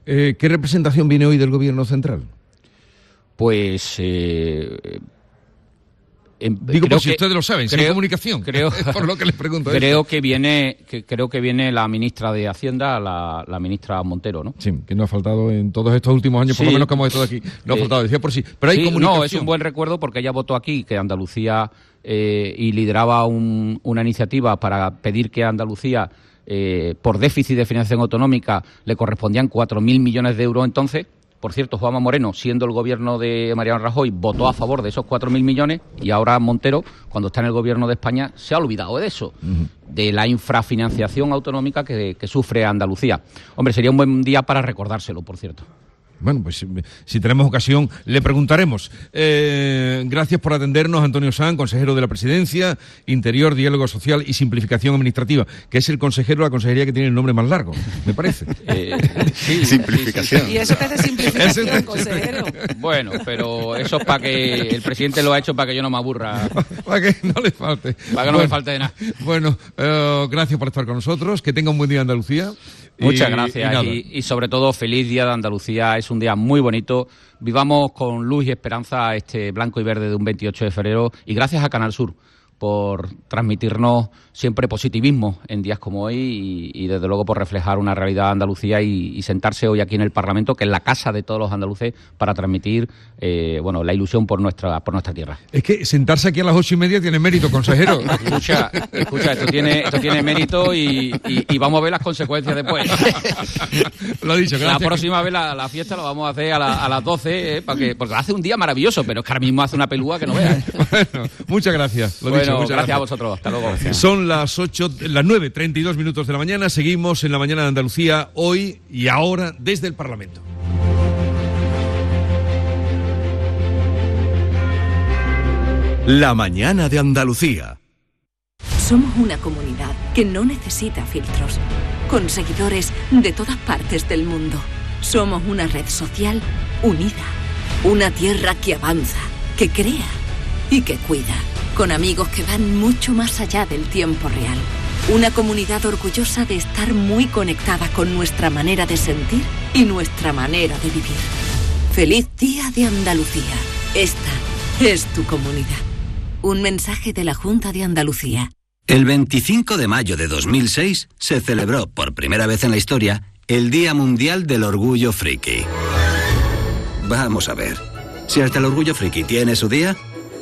Eh, ¿Qué representación viene hoy del Gobierno central? Pues eh, em, Digo, por si ustedes lo saben, creo, comunicación. Creo, por lo que les pregunto. Creo que viene, creo que viene la ministra de Hacienda, la, ministra Montero, ¿no? Sí, que no ha faltado en todos estos últimos años, por lo menos que hemos estado aquí. No ha faltado, decía por sí. Pero hay comunicación. No, es un buen recuerdo porque ella votó aquí que Andalucía eh, y lideraba una iniciativa para pedir que Andalucía eh, por déficit de financiación autonómica le correspondían 4.000 millones de euros entonces. Por cierto, Juanma Moreno, siendo el gobierno de Mariano Rajoy, votó a favor de esos 4.000 millones y ahora Montero, cuando está en el gobierno de España, se ha olvidado de eso, de la infrafinanciación autonómica que sufre Andalucía. Hombre, sería un buen día para recordárselo, por cierto. Bueno, pues si tenemos ocasión le preguntaremos. Eh, gracias por atendernos, Antonio San, consejero de la Presidencia, Interior, Diálogo Social y Simplificación Administrativa, que es el consejero de la consejería que tiene el nombre más largo, me parece. Eh, simplificación. ¿Y eso qué es de simplificación, consejero? Bueno, pero eso es para que el presidente lo ha hecho para que yo no me aburra. para que no le falte. Para que no me falte de nada. Bueno, eh, gracias por estar con nosotros. Que tenga un buen día Andalucía. Muchas gracias y, sobre todo feliz Día de Andalucía. Es un día muy bonito. Vivamos con luz y esperanza este blanco y verde de un 28 de febrero y gracias a Canal Sur por transmitirnos siempre positivismo en días como hoy y, desde luego por reflejar una realidad de Andalucía y, sentarse hoy aquí en el Parlamento, que es la casa de todos los andaluces, para transmitir eh, bueno la ilusión por nuestra por nuestra tierra. Es que sentarse aquí a las ocho y media tiene mérito, consejero. escucha, escucha, esto tiene, esto tiene mérito y, vamos a ver las consecuencias después. Lo he dicho, La próxima vez la, fiesta la vamos a hacer a, las 12, eh, para que, porque hace un día maravilloso, pero es que ahora mismo hace una pelúa que no veas. bueno, muchas gracias. Lo bueno, gracias, a vosotros. Hasta luego. Gracias. Son las 8, las 9, 32 minutos de la mañana. Seguimos en la mañana de Andalucía hoy y ahora desde el Parlamento. La mañana de Andalucía. Somos una comunidad que no necesita filtros, con seguidores de todas partes del mundo. Somos una red social unida, una tierra que avanza, que crea y que cuida con amigos que van mucho más allá del tiempo real. Una comunidad orgullosa de estar muy conectada con nuestra manera de sentir y nuestra manera de vivir. Feliz Día de Andalucía. Esta es tu comunidad. Un mensaje de la Junta de Andalucía. El 25 de mayo de 2006 se celebró por primera vez en la historia el Día Mundial del Orgullo Friki. Vamos a ver, si hasta el Orgullo Friki tiene su día,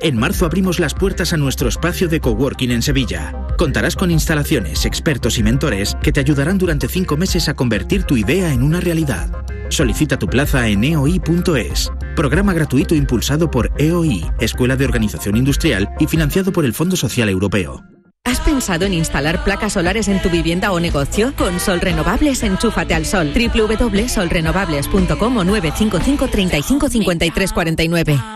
En marzo abrimos las puertas a nuestro espacio de coworking en Sevilla. Contarás con instalaciones, expertos y mentores que te ayudarán durante cinco meses a convertir tu idea en una realidad. Solicita tu plaza en eoi.es. Programa gratuito impulsado por EOI, Escuela de Organización Industrial, y financiado por el Fondo Social Europeo. ¿Has pensado en instalar placas solares en tu vivienda o negocio? Con Sol Renovables, enchúfate al sol. www.solrenovables.com o 955 35 53 49.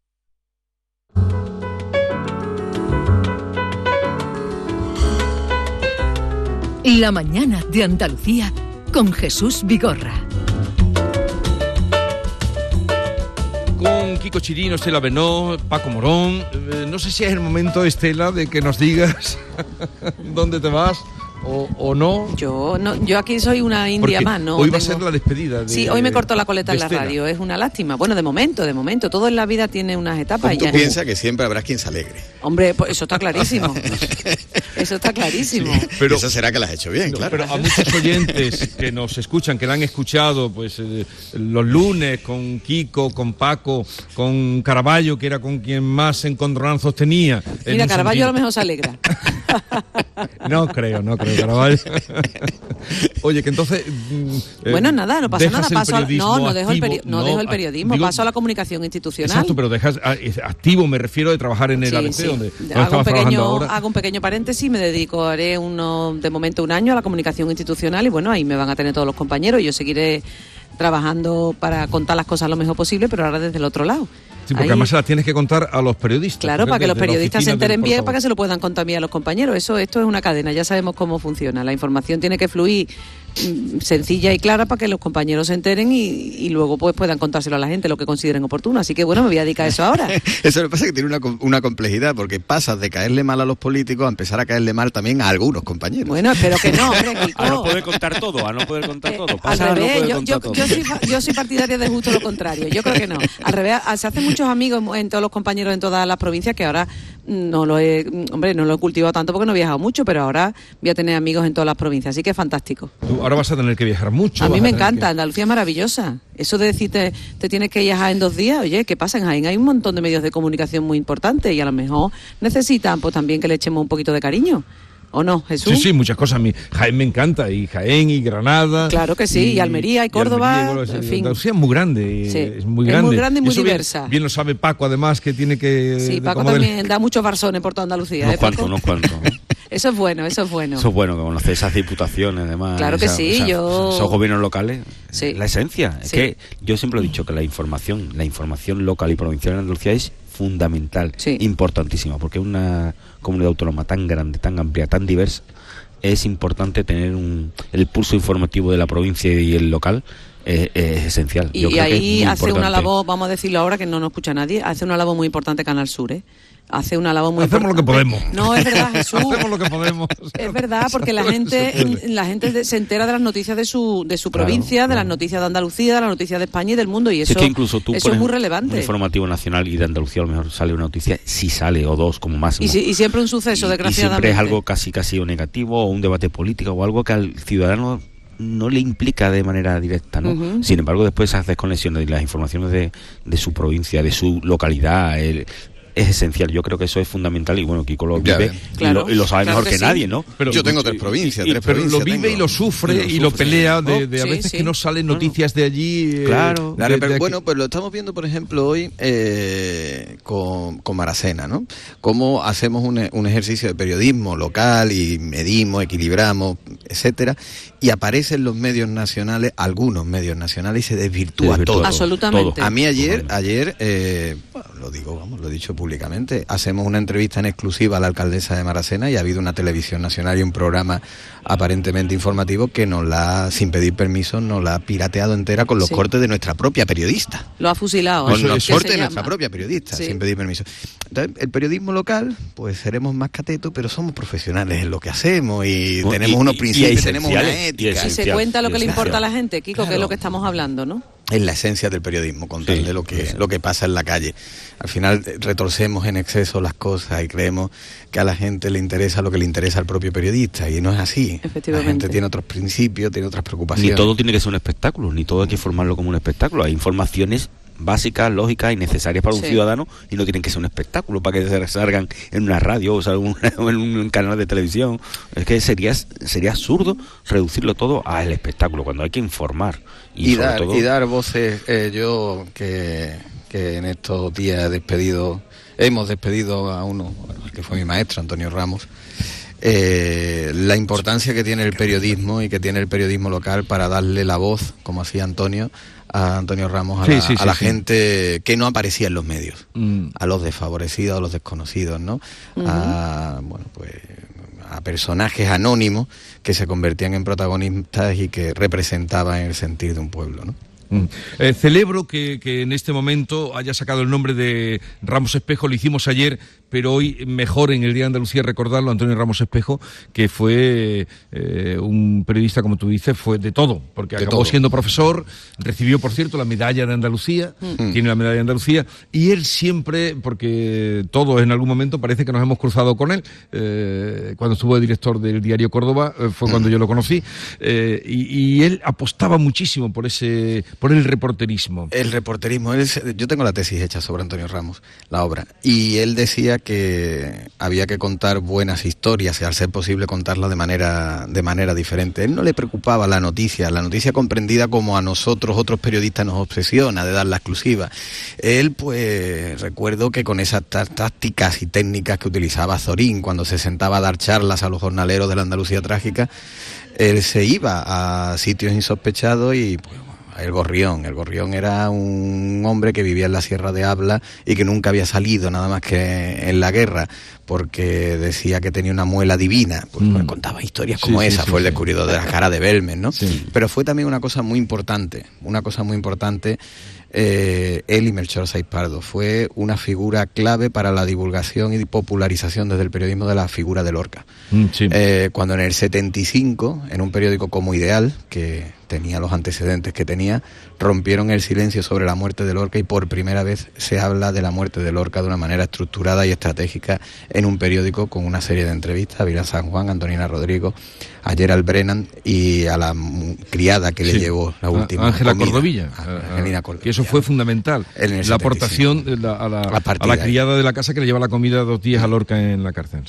La mañana de Andalucía con Jesús Vigorra. Con Kiko Chirino, Estela Benó, Paco Morón. Eh, no sé si es el momento, Estela, de que nos digas dónde te vas o, o no. Yo no, yo aquí soy una india Porque más, ¿no? hoy va a ser la despedida. De, Sí, hoy me cortó la coleta en la radio, es una lástima. Bueno, de momento, de momento, todo en la vida tiene unas etapas. y Tú ya. piensas que siempre habrá quien se alegre. Hombre, pues eso está clarísimo. Eso está clarísimo. Pero eso será que lo has hecho bien, No, claro. Pero a muchos oyentes que nos escuchan, que la han escuchado pues eh, los lunes con Kiko, con Paco, con Caraballo, que era con quien más encontronazos tenía. en Mira, un Carballo a lo mejor se alegra. no creo, no creo, Caraballo. Oye, que entonces. mm, eh, Bueno, nada, no pasa dejas nada. el Paso no, no dejo, el, activo, no dejo el periodismo, digo- paso a la comunicación institucional. Exacto, pero dejas ah, es activo, me refiero de trabajar en el Sí, ABC, sí. donde, donde hago, un pequeño, ahora. hago un pequeño paréntesis, me dedico, haré uno, de momento un año a la comunicación institucional y bueno, ahí me van a tener todos los compañeros. Yo seguiré trabajando para contar las cosas lo mejor posible, pero ahora desde el otro lado. Sí, porque Ahí- además se las tienes que contar a los periodistas. Claro, para que los periodistas se enteren bien, para que se lo puedan contar a los compañeros. Eso, esto es una cadena, ya sabemos cómo funciona. La información tiene que fluir sencilla y clara para que los compañeros se enteren y, y luego pues puedan contárselo a la gente lo que consideren oportuno. Así que bueno, me voy a dedicar a eso ahora. Eso me pasa que tiene una, una complejidad, porque pasas de caerle mal a los políticos a empezar a caerle mal también a algunos compañeros. Bueno, espero que no, hombre. A no poder contar todo, a no poder contar todo. Al Pasa a no revés, poder yo, contar yo, todo. yo soy, fa- yo soy partidaria de justo lo contrario. Yo creo que no. Al revés, se hacen muchos amigos en todos los compañeros en todas las provincias que ahora no lo he, hombre, no lo he cultivado tanto porque no he viajado mucho, pero ahora voy a tener amigos en todas las provincias, así que es fantástico. Tú ahora vas a tener que viajar mucho. A mí me encanta, Andalucía es maravillosa. Eso de decirte, te tienes que viajar en dos días, oye, ¿qué pasa en Jaén? Hay un montón de medios de comunicación muy importantes y a lo mejor necesitan pues también que le echemos un poquito de cariño. ¿O no, Jesús? Sí, sí, muchas cosas. A mí Jaén me encanta, y Jaén, y Granada. Claro que sí, y Almería, y Córdoba, Almería, bueno, en es- fin. Andalucía es muy grande, Sí, es muy es grande. muy grande y muy eso diversa. Bien, lo sabe Paco, además, que tiene que... Sí, Paco también da muchos barzones por toda Andalucía. Unos ¿eh, cuantos, unos cuantos. Eso es bueno, eso es bueno. Eso es bueno, que conocer esas diputaciones, además. Claro que esa- sí, esa- yo- Esos gobiernos locales, Sí. la esencia. Es Sí. que yo siempre he dicho que la información, la información local y provincial en Andalucía es fundamental, importantísima, porque es una comunidad autónoma tan grande, tan amplia, tan diversa, es importante tener un, el pulso informativo de la provincia y el local. eh, es esencial. Y, Yo y creo que es ahí hace una labor, vamos a decirlo ahora que no nos escucha nadie, hace una labor muy importante Canal Sur, ¿eh? Hace una labor muy Hacemos lo que podemos. No, es verdad, Jesús. Hacemos lo que podemos. Es verdad, porque la gente, la gente se entera de las noticias de su, de su Claro, provincia, de las noticias de Andalucía, de las noticias de España y del mundo, y eso, es que incluso tú eso es muy un relevante. informativo nacional y de Andalucía a lo mejor sale una noticia, si sale o dos como máximo. Y, si- y siempre un suceso, y desgraciadamente. siempre es algo casi casi o negativo o un debate político o algo que al ciudadano no le implica de manera directa, ¿no? Sin embargo, después esas desconexiones de las informaciones de, de su provincia, de su localidad, el- es esencial. Yo creo que eso es fundamental y bueno, Kiko lo vive y, Claro. lo, y lo sabe Claro mejor que que, sí. nadie, ¿no? Yo tengo tres provincias, Y- tres pero lo provincias vive tengo. y lo sufre Y y lo lo, pelea de, de a Sí, veces sí. que no salen noticias de allí. eh, Claro, de- bueno, pues lo estamos viendo, por ejemplo, hoy eh, con, con Maracena, ¿no? Cómo hacemos un, un ejercicio de periodismo local y medimos, equilibramos, etcétera, y aparecen los medios nacionales, algunos medios nacionales, y se desvirtúa, Se desvirtúa todo. todo. Absolutamente. A mí ayer, ayer, eh, bueno, lo digo, vamos, lo he dicho públicamente, hacemos una entrevista en exclusiva a la alcaldesa de Maracena y ha habido una televisión nacional y un programa aparentemente informativo que nos la, ha, sin pedir permiso, nos la ha pirateado entera con los Sí. cortes de nuestra propia periodista. Lo ha fusilado. Con ¿eh? los ¿Qué cortes de nuestra propia periodista, Sí. sin pedir permiso. Entonces, el periodismo local, pues seremos más catetos, pero somos profesionales en lo que hacemos y Bueno, tenemos y- unos y- y principios, tenemos una ética. Y se cuenta lo que le importa a la gente, Kiko, que es lo que estamos hablando, ¿no? Es la esencia del periodismo, contarle lo que lo que pasa en la calle. Al final eh, retorcemos en exceso las cosas y creemos que a la gente le interesa lo que le interesa al propio periodista y no es así. La gente tiene otros principios, tiene otras preocupaciones. Ni todo tiene que ser un espectáculo, ni todo hay que formarlo como un espectáculo. Hay informaciones básicas, lógicas y necesarias para un Sí. ciudadano y no tienen que ser un espectáculo para que se salgan en una radio o salgan en un canal de televisión. Es que sería, sería absurdo reducirlo todo al espectáculo cuando hay que informar. Y, dar, todo, y dar voces. eh, yo que, que en estos días he despedido, hemos despedido a uno, que fue mi maestro, Antonio Ramos, eh, la importancia que tiene el periodismo y que tiene el periodismo local para darle la voz, como hacía Antonio, a Antonio Ramos, a Sí, la, sí, a sí, la sí. gente que no aparecía en los medios, Mm. a los desfavorecidos, a los desconocidos, ¿no? A, bueno, pues a personajes anónimos que se convertían en protagonistas y que representaban el sentir de un pueblo. Mm. Eh, celebro que en este momento haya sacado el nombre de Ramos Espejo, lo hicimos ayer, pero hoy mejor en el Día de Andalucía recordarlo, Antonio Ramos Espejo, que fue eh, un periodista, como tú dices, fue de todo, porque De acabó todo. siendo profesor, recibió, por cierto, la medalla de Andalucía, Mm. tiene la medalla de Andalucía, y él siempre, porque todos en algún momento parece que nos hemos cruzado con él, eh, cuando estuvo de director del diario Córdoba, eh, fue cuando yo lo conocí, eh, y, y él apostaba muchísimo por ese por el reporterismo. El reporterismo, yo tengo la tesis hecha sobre Antonio Ramos, la obra, y él decía que había que contar buenas historias y al ser posible contarlas de manera, de manera diferente. Él no le preocupaba la noticia, la noticia comprendida como a nosotros, otros periodistas, nos obsesiona de dar la exclusiva. Él, pues, recuerdo que con esas tácticas y técnicas que utilizaba Zorín cuando se sentaba a dar charlas a los jornaleros de la Andalucía trágica, él se iba a sitios insospechados y pues, el gorrión. El gorrión era un hombre que vivía en la Sierra de Habla y que nunca había salido nada más que en la guerra porque decía que tenía una muela divina. Pues, mm. contaba historias como esa, fue el descubridor de la cara de Belmes, ¿no? Pero fue también una cosa muy importante, una cosa muy importante eh, él y Melchor Saiz Pardo. Fue una figura clave para la divulgación y popularización desde el periodismo de la figura de Lorca. Mm, eh, cuando en el 75, en un periódico como Ideal, que tenía los antecedentes que tenía, rompieron el silencio sobre la muerte de Lorca y por primera vez se habla de la muerte de Lorca de una manera estructurada y estratégica en un periódico con una serie de entrevistas a Vila San Juan, Antonina Rodrigo, a Gerald Brennan y a la criada que le llevó la última. Ángela Cordovilla. Que eso fue fundamental. la aportación a, la, criada de la casa que le lleva la comida dos días a Lorca en la cárcel.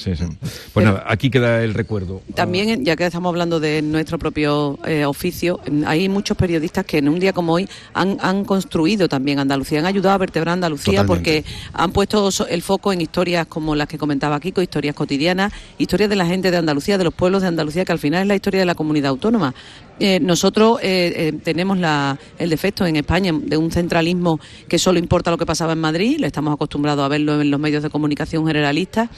Pues nada, aquí queda el recuerdo. También, ya que estamos hablando de nuestro propio eh, oficio, hay muchos periodistas que en un día como hoy han, han construido también Andalucía, han ayudado a vertebrar Andalucía porque han puesto el foco en historias como las que comentaba Kiko, historias cotidianas, historias de la gente de Andalucía, de los pueblos de Andalucía, que al final es la historia de la comunidad autónoma. Eh, nosotros eh, eh, tenemos la, el defecto en España de un centralismo que solo importa lo que pasaba en Madrid, le estamos acostumbrados a verlo en los medios de comunicación generalistas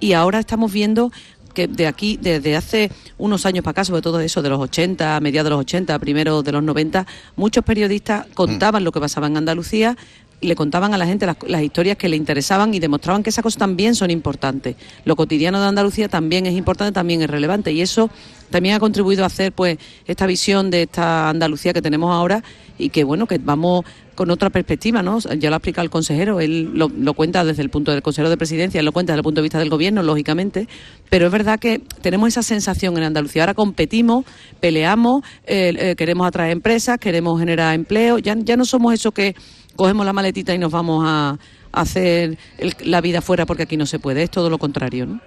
y ahora estamos viendo que de aquí, desde hace unos años para acá, sobre todo eso de los 80, a mediados de los 80, primero de los 90, muchos periodistas contaban lo que pasaba en Andalucía, le contaban a la gente las, historias que le interesaban y demostraban que esas cosas también son importantes. Lo cotidiano de Andalucía también es importante, también es relevante y eso también ha contribuido a hacer pues esta visión de esta Andalucía que tenemos ahora y que bueno, que vamos con otra perspectiva, ¿no? Ya lo ha explicado el consejero, él lo, cuenta desde el punto del consejero de presidencia, él lo cuenta desde el punto de vista del gobierno, lógicamente, pero es verdad que tenemos esa sensación en Andalucía. Ahora competimos, peleamos, eh, eh, queremos atraer empresas, queremos generar empleo, ya, ya no somos eso que cogemos la maletita y nos vamos a, hacer la vida fuera porque aquí no se puede, es todo lo contrario, ¿no?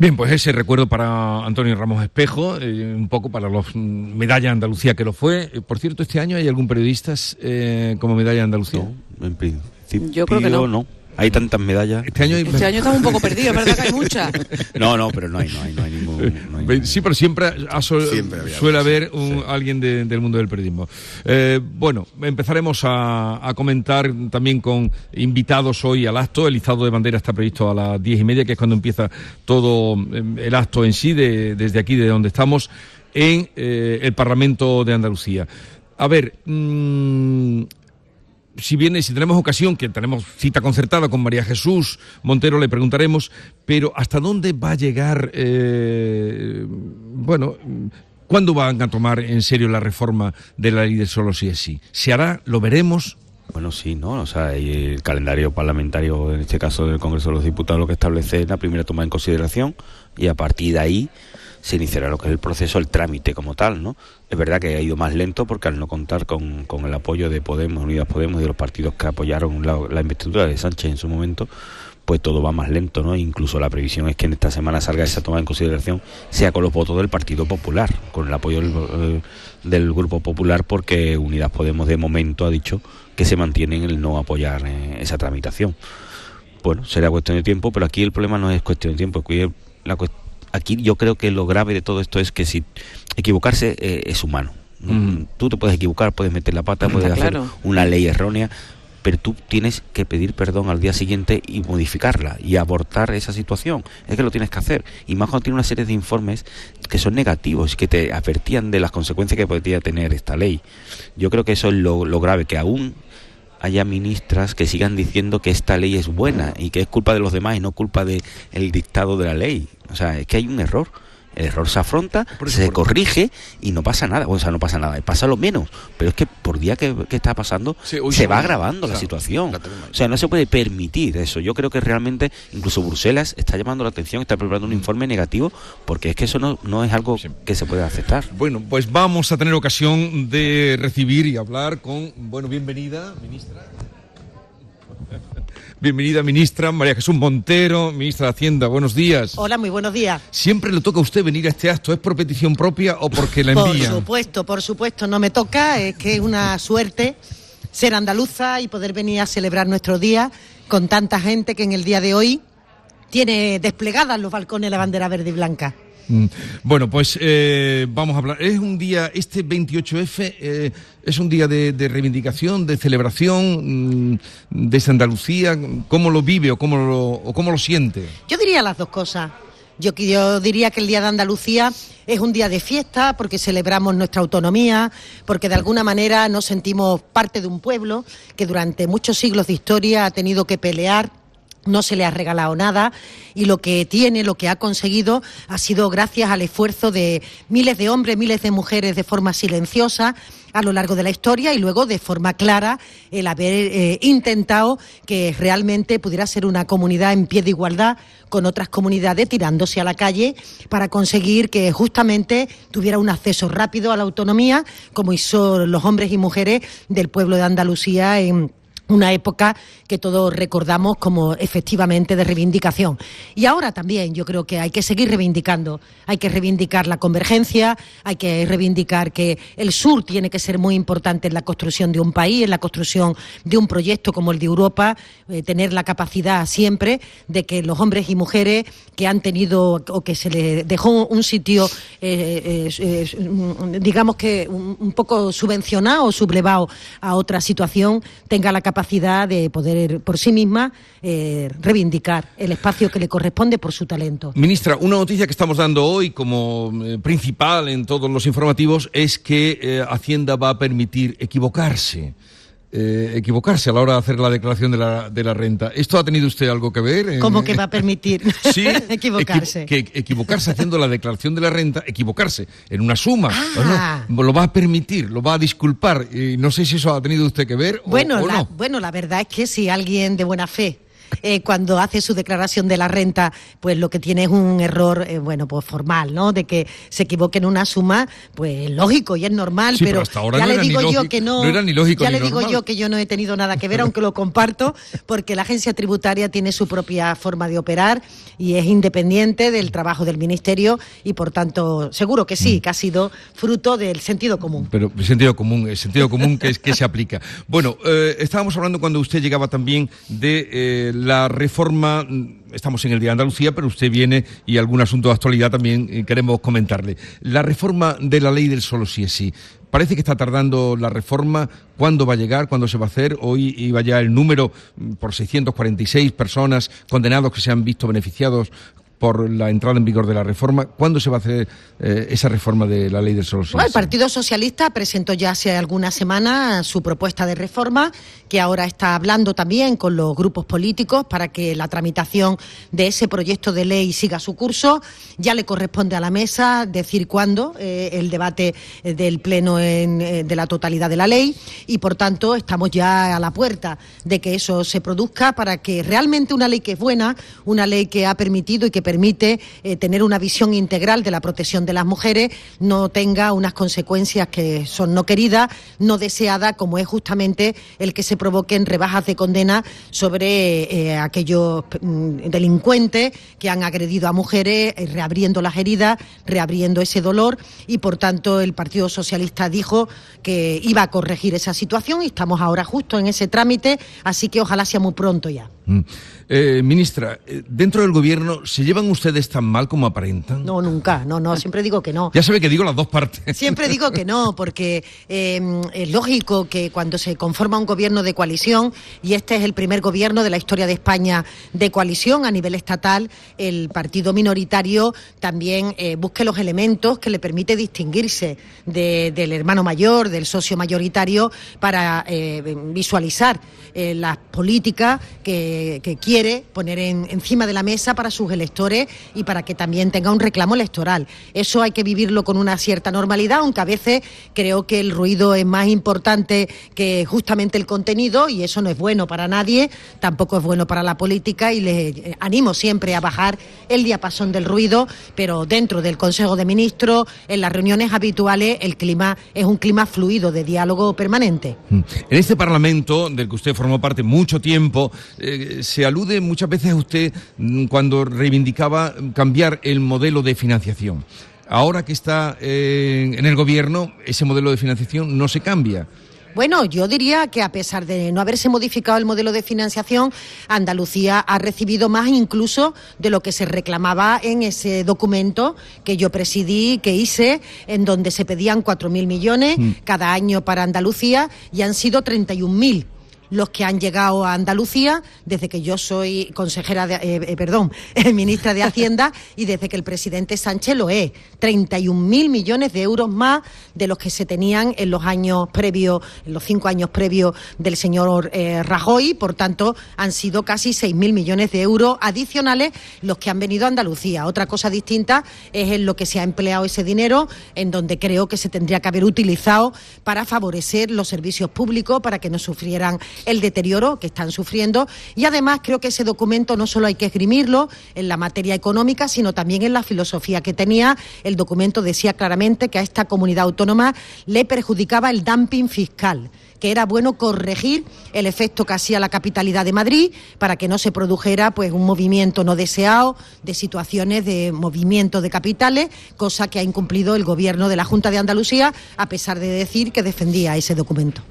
Bien, pues ese recuerdo para Antonio Ramos Espejo, eh, un poco para los mm, medalla Andalucía que lo fue. Eh, por cierto, este año hay algún periodista eh, como medalla Andalucía. No, en principio Yo creo que no. Hay tantas medallas. Este año, este año estamos un poco perdidos, es verdad que hay muchas. No, no, pero no hay, no hay, no hay ningún. Sí, pero siempre, suele haber alguien del mundo del periodismo. Eh, bueno, empezaremos a, comentar también con invitados hoy al acto. El izado de bandera está previsto a las diez y media, que es cuando empieza todo em, el acto en sí, desde aquí, de donde estamos, en eh, el Parlamento de Andalucía. A ver, mmm, si viene, si tenemos ocasión, que tenemos cita concertada con María Jesús Montero, le preguntaremos, pero ¿hasta dónde va a llegar, eh, bueno, cuándo van a tomar en serio la reforma de la ley de solo si es sí? ¿Se hará? ¿Lo veremos? Bueno, sí, ¿no? O sea, el calendario parlamentario, en este caso del Congreso de los Diputados, lo que establece es la primera toma en consideración y a partir de ahí se iniciará lo que es el proceso, el trámite como tal, ¿no? Es verdad que ha ido más lento porque al no contar con, con el apoyo de Podemos, Unidas Podemos y de los partidos que apoyaron la, investidura de Sánchez en su momento, pues todo va más lento, ¿no? Incluso la previsión es que en esta semana salga esa toma en consideración, sea con los votos del Partido Popular, con el apoyo del, eh, Grupo Popular, porque Unidas Podemos de momento ha dicho que se mantiene en el no apoyar eh, esa tramitación. Bueno, será cuestión de tiempo, pero aquí el problema no es cuestión de tiempo, aquí la cuestión aquí yo creo que lo grave de todo esto es que si equivocarse eh, es humano. Tú te puedes equivocar, puedes meter la pata, puedes hacer una ley errónea, pero tú tienes que pedir perdón al día siguiente y modificarla y abortar esa situación. Es que lo tienes que hacer. Y más cuando tiene una serie de informes que son negativos, que te advertían de las consecuencias que podría tener esta ley. Yo creo que eso es lo, lo grave, que aún haya ministras que sigan diciendo que esta ley es buena y que es culpa de los demás y no culpa del el dictado de la ley. O sea, es que hay un error el error se afronta, se corrige y no pasa nada. O sea, no pasa nada, pasa lo menos. Pero es que por día que, está pasando, se va agravando la situación. O sea, no se puede permitir eso. Yo creo que realmente, incluso Bruselas está llamando la atención, está preparando un informe negativo, porque es que eso no, no es algo que se puede aceptar. Bueno, pues vamos a tener ocasión de recibir y hablar con, bueno, bienvenida, ministra. Bienvenida, ministra María Jesús Montero, ministra de Hacienda. Buenos días. Hola, muy buenos días. ¿Siempre le toca a usted venir a este acto? ¿Es por petición propia o porque la envían? Por supuesto, por supuesto, no me toca. Es que es una suerte ser andaluza y poder venir a celebrar nuestro día con tanta gente que en el día de hoy tiene desplegadas los balcones la bandera verde y blanca. Mm. Bueno, pues eh, vamos a hablar. Es un día, este 28F eh, es un día de, reivindicación, de celebración mm, de Andalucía. ¿Cómo lo vive o cómo lo, siente? Yo diría las dos cosas. Yo, yo, diría que el Día de Andalucía es un día de fiesta porque celebramos nuestra autonomía, porque de alguna manera nos sentimos parte de un pueblo que durante muchos siglos de historia ha tenido que pelear no se le ha regalado nada y lo que tiene, lo que ha conseguido, ha sido gracias al esfuerzo de miles de hombres, miles de mujeres de forma silenciosa a lo largo de la historia y luego de forma clara el haber eh, intentado que realmente pudiera ser una comunidad en pie de igualdad con otras comunidades tirándose a la calle para conseguir que justamente tuviera un acceso rápido a la autonomía como hizo los hombres y mujeres del pueblo de Andalucía en una época que todos recordamos como efectivamente de reivindicación. Y ahora también yo creo que hay que seguir reivindicando, hay que reivindicar la convergencia, hay que reivindicar que el sur tiene que ser muy importante en la construcción de un país, en la construcción de un proyecto como el de Europa, eh, tener la capacidad siempre de que los hombres y mujeres que han tenido o que se les dejó un sitio, eh, eh, digamos que un, un poco subvencionado o sublevado a otra situación, tenga la capacidad capacidad de poder por sí misma eh, reivindicar el espacio que le corresponde por su talento. Ministra, una noticia que estamos dando hoy como eh, principal en todos los informativos es que eh, Hacienda va a permitir equivocarse. Eh, equivocarse a la hora de hacer la declaración de la, de la renta. ¿Esto ha tenido usted algo que ver? ¿Cómo que va a permitir sí, equivocarse? que equivocarse haciendo la declaración de la renta, equivocarse en una suma, ah. lo va a permitir, lo va a disculpar. Y no sé si eso ha tenido usted que ver bueno, o, no. Bueno, la verdad es que si alguien de buena fe eh, cuando hace su declaración de la renta, pues lo que tiene es un error, eh, bueno, pues formal, ¿no? De que se equivoque en una suma, pues lógico y es normal, pero, ya le digo yo que no, ya le digo yo que yo no he tenido nada que ver, aunque lo comparto, porque la agencia tributaria tiene su propia forma de operar y es independiente del trabajo del ministerio y por tanto seguro que sí, mm. que ha sido fruto del sentido común. Pero el sentido común, el sentido común que, es, que se aplica. Bueno, eh, estábamos hablando cuando usted llegaba también de la reforma, mm, estamos en el Día de Andalucía, pero usted viene y algún asunto de actualidad también eh, queremos comentarle. La reforma de la ley del solo sí es sí. Parece que está tardando la reforma. ¿Cuándo va a llegar? ¿Cuándo se va a hacer? Hoy iba ya el número mm, por 646 personas condenados que se han visto beneficiados por la entrada en vigor de la reforma. ¿Cuándo se va a hacer eh, esa reforma de la ley del solo bueno, El Partido Socialista presentó ya hace algunas semanas su propuesta de reforma, que ahora está hablando también con los grupos políticos para que la tramitación de ese proyecto de ley siga su curso. Ya le corresponde a la mesa decir cuándo eh, el debate eh, del Pleno de la totalidad de la ley y, por tanto, estamos ya a la puerta de que eso se produzca para que realmente una ley que es buena, una ley que ha permitido y que permite eh, tener una visión integral de la protección de las mujeres no tenga unas consecuencias que son no queridas, no deseadas, como es justamente el que se provoquen rebajas de condena sobre eh, aquellos mm, delincuentes que han agredido a mujeres, eh, reabriendo las heridas, reabriendo ese dolor y por tanto el Partido Socialista dijo que iba a corregir esa situación y estamos ahora justo en ese trámite, así que ojalá sea muy pronto ya. Mm. Eh, ministra, eh, ¿dentro del gobierno se llevan ustedes tan mal como aparentan? No, nunca, no, no, siempre digo que no. Ya sabe que digo las dos partes. Siempre digo que no, porque em, es lógico que cuando se conforma un gobierno de coalición, y este es el primer gobierno de la historia de España de coalición a nivel estatal, el partido minoritario también eh, busque los elementos que le permite distinguirse del hermano mayor, del socio mayoritario, para visualizar las políticas que, que quiere poner encima de la mesa para sus electores y para que también tenga un reclamo electoral. Eso hay que vivirlo con una cierta normalidad, aunque a veces creo que el ruido es más importante que justamente el contenido y eso no es bueno para nadie, tampoco es bueno para la política y les eh, animo siempre a bajar el diapasón del ruido, pero dentro del Consejo de Ministros, en las reuniones habituales, el clima es un clima fluido de diálogo permanente. Mm. En este Parlamento, del que usted formó parte mucho tiempo, eh, se alude muchas veces usted mm, cuando reivindicaba cambiar el modelo de financiación. Ahora que está eh, en el gobierno, ese modelo de financiación no se cambia. Bueno, yo diría que a pesar de no haberse modificado el modelo de financiación, Andalucía ha recibido más incluso de lo que se reclamaba en ese documento que yo presidí, que hice, en donde se pedían 4.000 millones mm. cada año para Andalucía y han sido 31.000 los que han llegado a Andalucía desde que yo soy consejera, de, eh, eh, perdón, ministra de Hacienda y desde que el presidente Sánchez lo es. 31.000 millones de euros más de los que se tenían en los años previos, en los cinco años previos del señor eh, Rajoy. Por tanto, han sido casi 6.000 millones de euros adicionales los que han venido a Andalucía. Otra cosa distinta es en lo que se ha empleado ese dinero, en donde creo que se tendría que haber utilizado para favorecer los servicios públicos, para que no sufrieran el deterioro que están sufriendo y además creo que ese documento no solo hay que esgrimirlo en la materia económica, sino también en la filosofía que tenía. El documento decía claramente que a esta comunidad autónoma le perjudicaba el dumping fiscal que era bueno corregir el efecto que hacía la capitalidad de Madrid para que no se produjera pues un movimiento no deseado de situaciones de movimiento de capitales, cosa que ha incumplido el gobierno de la Junta de Andalucía a pesar de decir que defendía ese documento.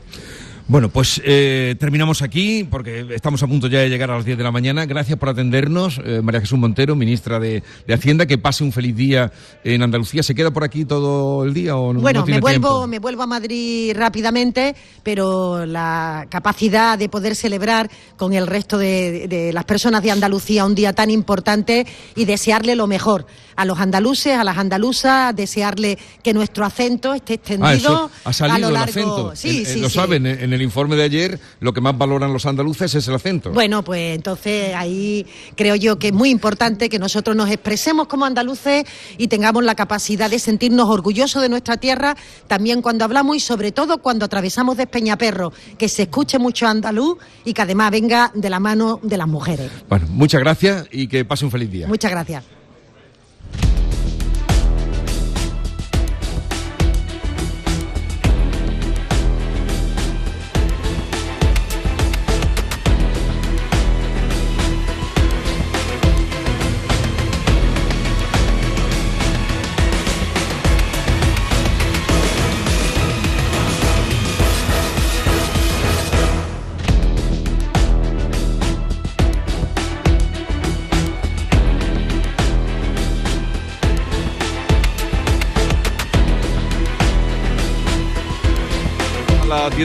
Bueno, pues eh, terminamos aquí porque estamos a punto ya de llegar a las 10 de la mañana. Gracias por atendernos, eh, María Jesús Montero, ministra de, Hacienda. Que pase un feliz día en Andalucía. ¿Se queda por aquí todo el día o no? Bueno, me, vuelvo, me vuelvo a Madrid rápidamente, pero la capacidad de poder celebrar con el resto de las personas de Andalucía un día tan importante y desearle lo mejor a los andaluces, a las andaluzas, desearle que nuestro acento esté ah, extendido a lo largo. Sí, sí, lo saben, en el informe de ayer lo que más valoran los andaluces es el acento. Bueno, pues entonces ahí creo yo que es muy importante que nosotros nos expresemos como andaluces y tengamos la capacidad de sentirnos orgullosos de nuestra tierra, también cuando hablamos y sobre todo cuando atravesamos de Peñaperro, que se escuche mucho andaluz y que además venga de la mano de las mujeres. Bueno, muchas gracias y que pase un feliz día. Muchas gracias.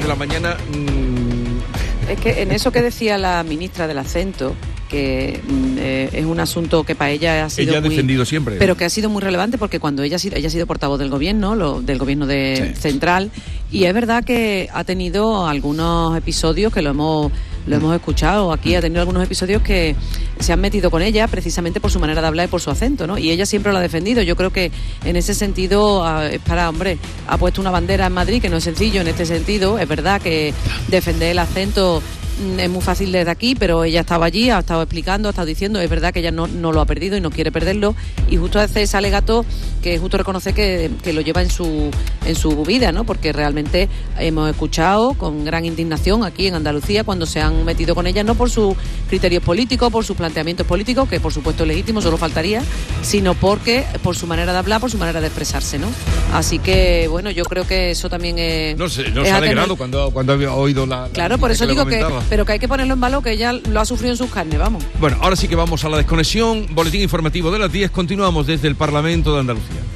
De la mañana. Mm, es que en eso que decía la ministra del acento, que mm, eh, es un asunto que para ella ha sido ella ha defendido siempre pero que ha sido muy relevante porque cuando ella ha sido, ella ha sido portavoz del gobierno lo, del gobierno de central y es verdad que ha tenido algunos episodios que lo hemos lo hemos escuchado aquí, ha tenido algunos episodios que se han metido con ella precisamente por su manera de hablar y por su acento, ¿no? Y ella siempre lo ha defendido. Yo creo que en ese sentido, ah, es para, hombre, ha puesto una bandera en Madrid que no es sencillo en este sentido. Es verdad que defender el acento es muy fácil desde aquí, pero ella estaba allí, ha estado explicando, ha estado diciendo, es verdad que ella no, lo ha perdido y no quiere perderlo, y justo hace ese alegato que justo reconoce que, lo lleva en su, en su vida, ¿no? Porque realmente hemos escuchado con gran indignación aquí en Andalucía cuando se han metido con ella, no por sus criterios políticos, por sus planteamientos políticos, que por supuesto es legítimo, solo faltaría, sino porque por su manera de hablar, por su manera de expresarse, ¿no? Así que, bueno, yo creo que eso también es... No sé, no se ha alegrado cuando, cuando ha oído la... Claro, por eso digo que pero que hay que ponerlo en valor, que ella lo ha sufrido en sus carnes, vamos. Bueno, ahora sí que vamos a la desconexión. Boletín informativo de las 10. Continuamos desde el Parlamento de Andalucía.